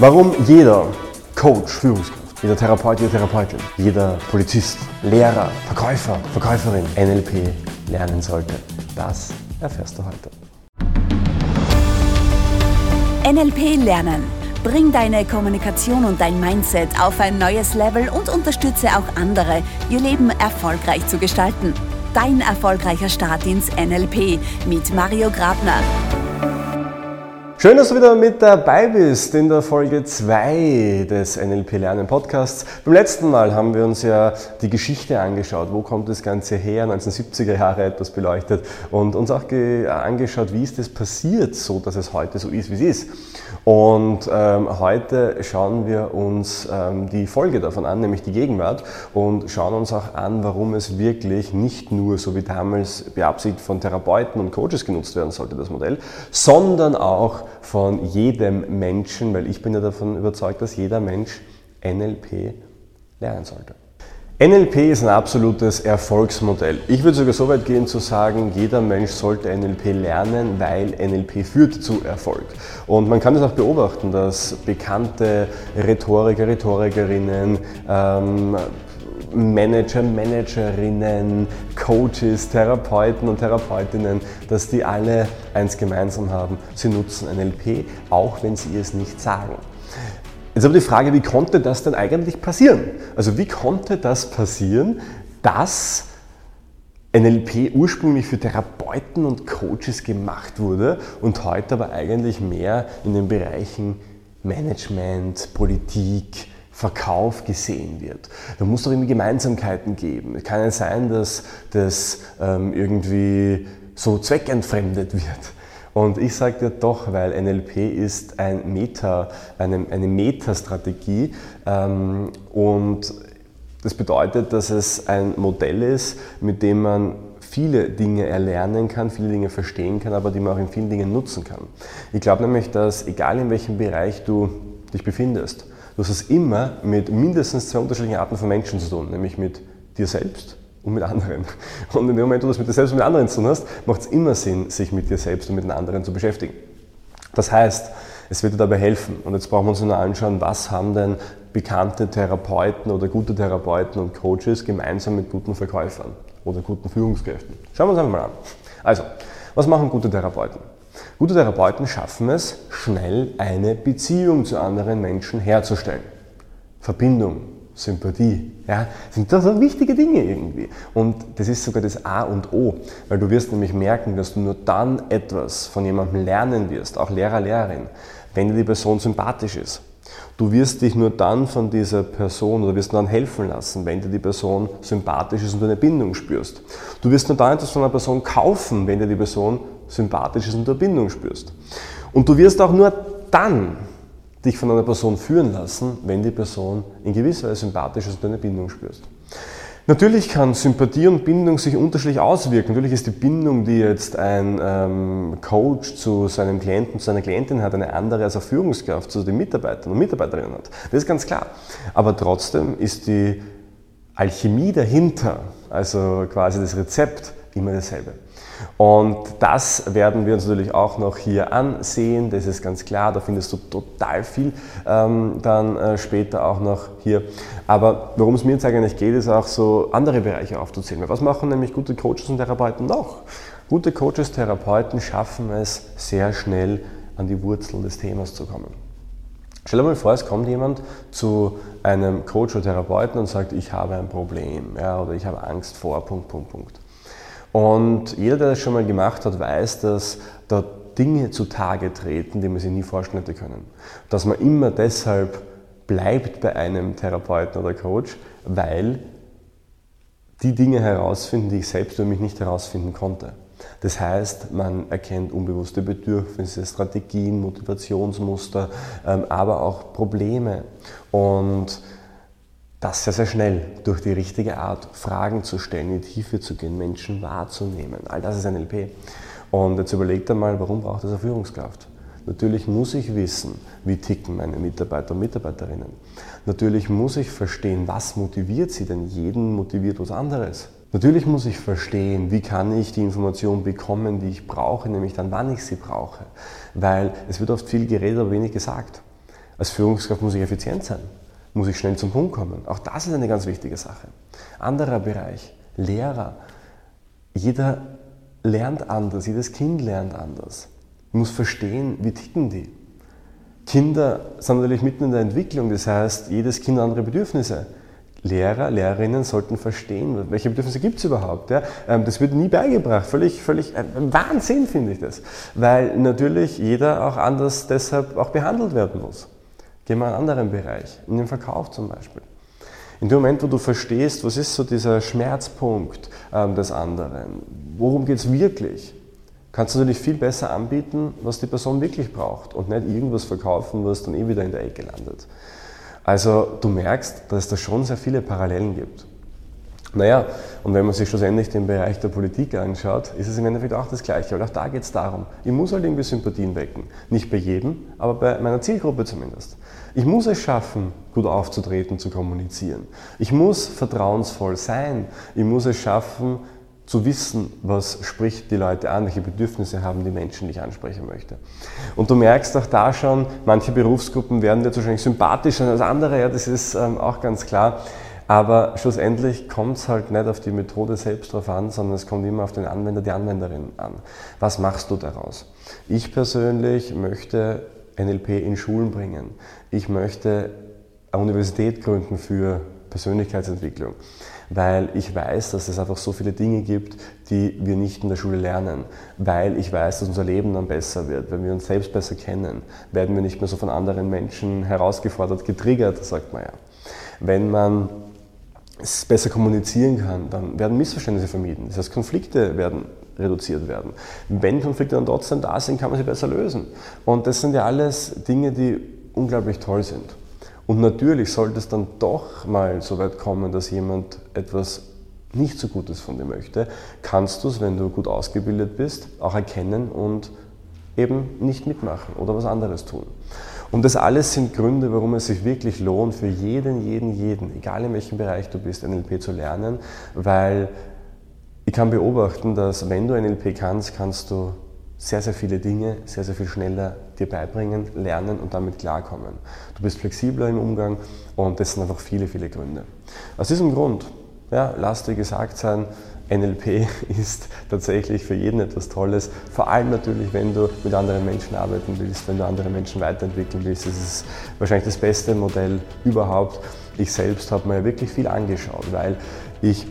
Warum jeder Coach, Führungskraft, jeder Therapeut, jede Therapeutin, jeder Polizist, Lehrer, Verkäufer, Verkäuferin NLP lernen sollte, das erfährst du heute. NLP lernen. Bring deine Kommunikation und dein Mindset auf ein neues Level und unterstütze auch andere, ihr Leben erfolgreich zu gestalten. Dein erfolgreicher Start ins NLP mit Mario Grabner. Schön, dass du wieder mit dabei bist in der Folge 2 des NLP Lernen Podcasts. Beim letzten Mal haben wir uns ja die Geschichte angeschaut. Wo kommt das Ganze her? 1970er Jahre etwas beleuchtet und uns auch angeschaut, wie ist es passiert, so dass es heute so ist, wie es ist. Und ähm, heute schauen wir uns ähm, die Folge davon an, nämlich die Gegenwart, und schauen uns auch an, warum es wirklich nicht nur so wie damals beabsichtigt von Therapeuten und Coaches genutzt werden sollte, das Modell, sondern auch von jedem Menschen, weil ich bin ja davon überzeugt, dass jeder Mensch NLP lernen sollte. NLP ist ein absolutes Erfolgsmodell. Ich würde sogar so weit gehen zu sagen, jeder Mensch sollte NLP lernen, weil NLP führt zu Erfolg. Und man kann es auch beobachten, dass bekannte Rhetoriker, Rhetorikerinnen, ähm, Manager, Managerinnen, Coaches, Therapeuten und Therapeutinnen, dass die alle eins gemeinsam haben. Sie nutzen NLP, auch wenn sie es nicht sagen. Jetzt aber die Frage, wie konnte das denn eigentlich passieren? Also wie konnte das passieren, dass NLP ursprünglich für Therapeuten und Coaches gemacht wurde und heute aber eigentlich mehr in den Bereichen Management, Politik, Verkauf gesehen wird. Da muss doch irgendwie Gemeinsamkeiten geben. Es kann ja sein, dass das ähm, irgendwie so zweckentfremdet wird. Und ich sage dir doch, weil NLP ist ein Meta, eine, eine Metastrategie ähm, und das bedeutet, dass es ein Modell ist, mit dem man viele Dinge erlernen kann, viele Dinge verstehen kann, aber die man auch in vielen Dingen nutzen kann. Ich glaube nämlich, dass egal in welchem Bereich du dich befindest, du hast es immer mit mindestens zwei unterschiedlichen Arten von Menschen zu tun, nämlich mit dir selbst und mit anderen. Und in dem Moment, wo du das mit dir selbst und mit anderen zu tun hast, macht es immer Sinn, sich mit dir selbst und mit den anderen zu beschäftigen. Das heißt, es wird dir dabei helfen. Und jetzt brauchen wir uns nur anschauen, was haben denn bekannte Therapeuten oder gute Therapeuten und Coaches gemeinsam mit guten Verkäufern oder guten Führungskräften. Schauen wir uns einfach mal an. Also, was machen gute Therapeuten? Gute Therapeuten schaffen es, schnell eine Beziehung zu anderen Menschen herzustellen. Verbindung, Sympathie. Ja, sind das so wichtige Dinge irgendwie. Und das ist sogar das A und O, weil du wirst nämlich merken, dass du nur dann etwas von jemandem lernen wirst, auch Lehrer, Lehrerin, wenn dir die Person sympathisch ist. Du wirst dich nur dann von dieser Person oder wirst nur dann helfen lassen, wenn dir die Person sympathisch ist und du eine Bindung spürst. Du wirst nur dann etwas von einer Person kaufen, wenn dir die Person sympathisch ist und du eine Bindung spürst. Und du wirst auch nur dann dich von einer Person führen lassen, wenn die Person in gewisser Weise sympathisch ist und du eine Bindung spürst. Natürlich kann Sympathie und Bindung sich unterschiedlich auswirken. Natürlich ist die Bindung, die jetzt ein ähm, Coach zu seinem Klienten, zu seiner Klientin hat, eine andere als eine Führungskraft zu den Mitarbeitern und Mitarbeiterinnen hat. Das ist ganz klar. Aber trotzdem ist die Alchemie dahinter, also quasi das Rezept, immer dasselbe. Und das werden wir uns natürlich auch noch hier ansehen, das ist ganz klar, da findest du total viel ähm, dann äh, später auch noch hier. Aber worum es mir jetzt eigentlich geht, ist auch so andere Bereiche aufzuzählen. Was machen nämlich gute Coaches und Therapeuten noch? Gute Coaches, Therapeuten schaffen es sehr schnell an die Wurzel des Themas zu kommen. Stell dir mal vor, es kommt jemand zu einem Coach oder Therapeuten und sagt, ich habe ein Problem ja, oder ich habe Angst vor, Punkt, Punkt, Punkt. Und jeder, der das schon mal gemacht hat, weiß, dass da Dinge zutage treten, die man sich nie vorstellen hätte können. Dass man immer deshalb bleibt bei einem Therapeuten oder Coach, weil die Dinge herausfinden, die ich selbst für mich nicht herausfinden konnte. Das heißt, man erkennt unbewusste Bedürfnisse, Strategien, Motivationsmuster, ähm, aber auch Probleme. Und das sehr, sehr schnell durch die richtige Art, Fragen zu stellen, in die Tiefe zu gehen, Menschen wahrzunehmen. All das ist NLP. Und jetzt überlegt einmal, warum braucht das eine Führungskraft? Natürlich muss ich wissen, wie ticken meine Mitarbeiter und Mitarbeiterinnen. Natürlich muss ich verstehen, was motiviert sie, denn jeden motiviert was anderes. Natürlich muss ich verstehen, wie kann ich die Information bekommen, die ich brauche, nämlich dann, wann ich sie brauche. Weil es wird oft viel geredet, aber wenig gesagt. Als Führungskraft muss ich effizient sein, muss ich schnell zum Punkt kommen. Auch das ist eine ganz wichtige Sache. Anderer Bereich, Lehrer. Jeder lernt anders, jedes Kind lernt anders. Ich muss verstehen, wie ticken die. Kinder sind natürlich mitten in der Entwicklung, das heißt, jedes Kind hat andere Bedürfnisse. Lehrer, Lehrerinnen sollten verstehen, welche Bedürfnisse gibt es überhaupt. Ja? Ähm, das wird nie beigebracht. Völlig, völlig äh, Wahnsinn finde ich das. Weil natürlich jeder auch anders deshalb auch behandelt werden muss. Gehen wir in einen anderen Bereich, in den Verkauf zum Beispiel. In dem Moment, wo du verstehst, was ist so dieser Schmerzpunkt ähm, des anderen, worum geht es wirklich, kannst du natürlich viel besser anbieten, was die Person wirklich braucht und nicht irgendwas verkaufen, was dann eh wieder in der Ecke landet. Also du merkst, dass es da schon sehr viele Parallelen gibt. Naja, und wenn man sich schlussendlich den Bereich der Politik anschaut, ist es im Endeffekt auch das Gleiche, weil auch da geht es darum, ich muss halt irgendwie Sympathien wecken. Nicht bei jedem, aber bei meiner Zielgruppe zumindest. Ich muss es schaffen, gut aufzutreten, zu kommunizieren. Ich muss vertrauensvoll sein. Ich muss es schaffen, zu wissen, was spricht die Leute an, welche Bedürfnisse haben die Menschen, die ich ansprechen möchte. Und du merkst auch da schon, manche Berufsgruppen werden dir wahrscheinlich sympathischer als andere, ja, das ist ähm, auch ganz klar. Aber schlussendlich kommt es halt nicht auf die Methode selbst drauf an, sondern es kommt immer auf den Anwender, die Anwenderin an. Was machst du daraus? Ich persönlich möchte NLP in Schulen bringen. Ich möchte eine Universität gründen für Persönlichkeitsentwicklung weil ich weiß, dass es einfach so viele Dinge gibt, die wir nicht in der Schule lernen, weil ich weiß, dass unser Leben dann besser wird, wenn wir uns selbst besser kennen, werden wir nicht mehr so von anderen Menschen herausgefordert, getriggert, sagt man ja. Wenn man es besser kommunizieren kann, dann werden Missverständnisse vermieden. Das heißt, Konflikte werden reduziert werden. Wenn Konflikte dann trotzdem da sind, kann man sie besser lösen. Und das sind ja alles Dinge, die unglaublich toll sind. Und natürlich sollte es dann doch mal so weit kommen, dass jemand etwas nicht so Gutes von dir möchte, kannst du es, wenn du gut ausgebildet bist, auch erkennen und eben nicht mitmachen oder was anderes tun. Und das alles sind Gründe, warum es sich wirklich lohnt, für jeden, jeden, jeden, egal in welchem Bereich du bist, NLP zu lernen, weil ich kann beobachten, dass wenn du NLP kannst, kannst du sehr, sehr viele Dinge sehr, sehr viel schneller dir beibringen, lernen und damit klarkommen. Du bist flexibler im Umgang und das sind einfach viele, viele Gründe. Aus diesem Grund, ja, lass dir gesagt sein, NLP ist tatsächlich für jeden etwas Tolles, vor allem natürlich, wenn du mit anderen Menschen arbeiten willst, wenn du andere Menschen weiterentwickeln willst. Das ist wahrscheinlich das beste Modell überhaupt. Ich selbst habe mir wirklich viel angeschaut, weil ich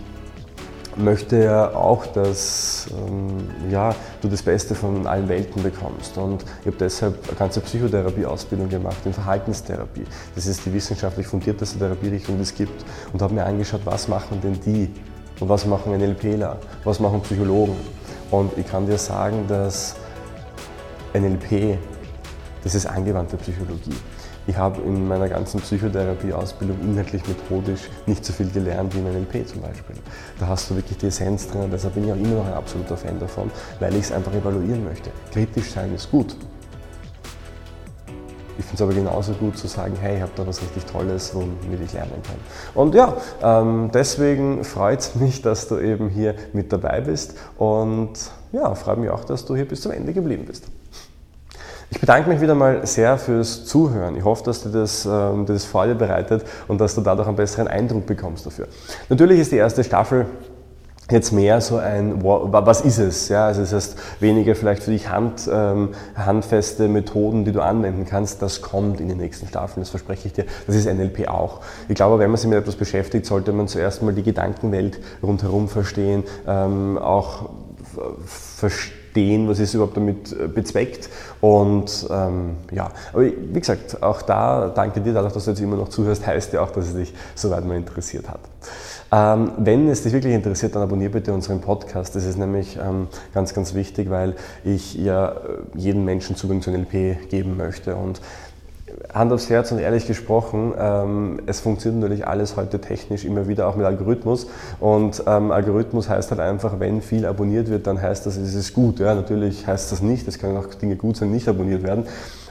möchte ja auch, dass ähm, ja, du das Beste von allen Welten bekommst. Und ich habe deshalb eine ganze Psychotherapie-Ausbildung gemacht in Verhaltenstherapie. Das ist die wissenschaftlich fundierteste Therapierichtung, die es gibt. Und habe mir angeschaut, was machen denn die und was machen NLPler, was machen Psychologen. Und ich kann dir sagen, dass NLP, das ist angewandte Psychologie. Ich habe in meiner ganzen Psychotherapie-Ausbildung inhaltlich methodisch nicht so viel gelernt wie in NLP zum Beispiel. Da hast du wirklich die Essenz drin, deshalb bin ich auch immer noch ein absoluter Fan davon, weil ich es einfach evaluieren möchte. Kritisch sein ist gut. Ich finde es aber genauso gut zu sagen, hey, ich habe da was richtig Tolles, womit ich lernen kann. Und ja, ähm, deswegen freut es mich, dass du eben hier mit dabei bist und ja, freut mich auch, dass du hier bis zum Ende geblieben bist. Ich bedanke mich wieder mal sehr fürs Zuhören. Ich hoffe, dass dir das, ähm, das Freude bereitet und dass du dadurch einen besseren Eindruck bekommst dafür. Natürlich ist die erste Staffel jetzt mehr so ein, was ist es? Ja, also es heißt weniger vielleicht für dich hand, ähm, handfeste Methoden, die du anwenden kannst. Das kommt in den nächsten Staffeln, das verspreche ich dir. Das ist NLP auch. Ich glaube, wenn man sich mit etwas beschäftigt, sollte man zuerst mal die Gedankenwelt rundherum verstehen, ähm, auch verstehen was ist überhaupt damit äh, bezweckt. Und ähm, ja, aber wie gesagt, auch da danke dir, dadurch, dass du jetzt immer noch zuhörst, heißt ja auch, dass es dich soweit mal interessiert hat. Ähm, wenn es dich wirklich interessiert, dann abonniere bitte unseren Podcast. Das ist nämlich ähm, ganz, ganz wichtig, weil ich ja äh, jedem Menschen Zugang zu NLP geben möchte. Und Hand aufs Herz und ehrlich gesprochen, ähm, es funktioniert natürlich alles heute technisch immer wieder auch mit Algorithmus. Und ähm, Algorithmus heißt halt einfach, wenn viel abonniert wird, dann heißt das, es ist gut. Ja, natürlich heißt das nicht, es können auch Dinge gut sein, nicht abonniert werden.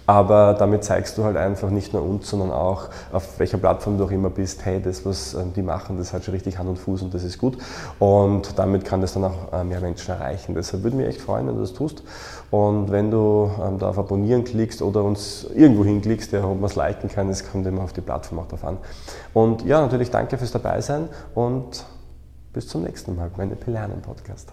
Aber damit zeigst du halt einfach nicht nur uns, sondern auch, auf welcher Plattform du auch immer bist, hey, das, was ähm, die machen, das hat schon richtig Hand und Fuß und das ist gut. Und damit kann das dann auch äh, mehr Menschen erreichen. Deshalb würde mich echt freuen, wenn du das tust. Und wenn du ähm, da auf Abonnieren klickst oder uns irgendwo hinklickst, ja, ob man es liken kann, es kommt immer auf die Plattform auch drauf an. Und ja, natürlich danke fürs Dabeisein und bis zum nächsten Mal beim NLP Lernen Podcast.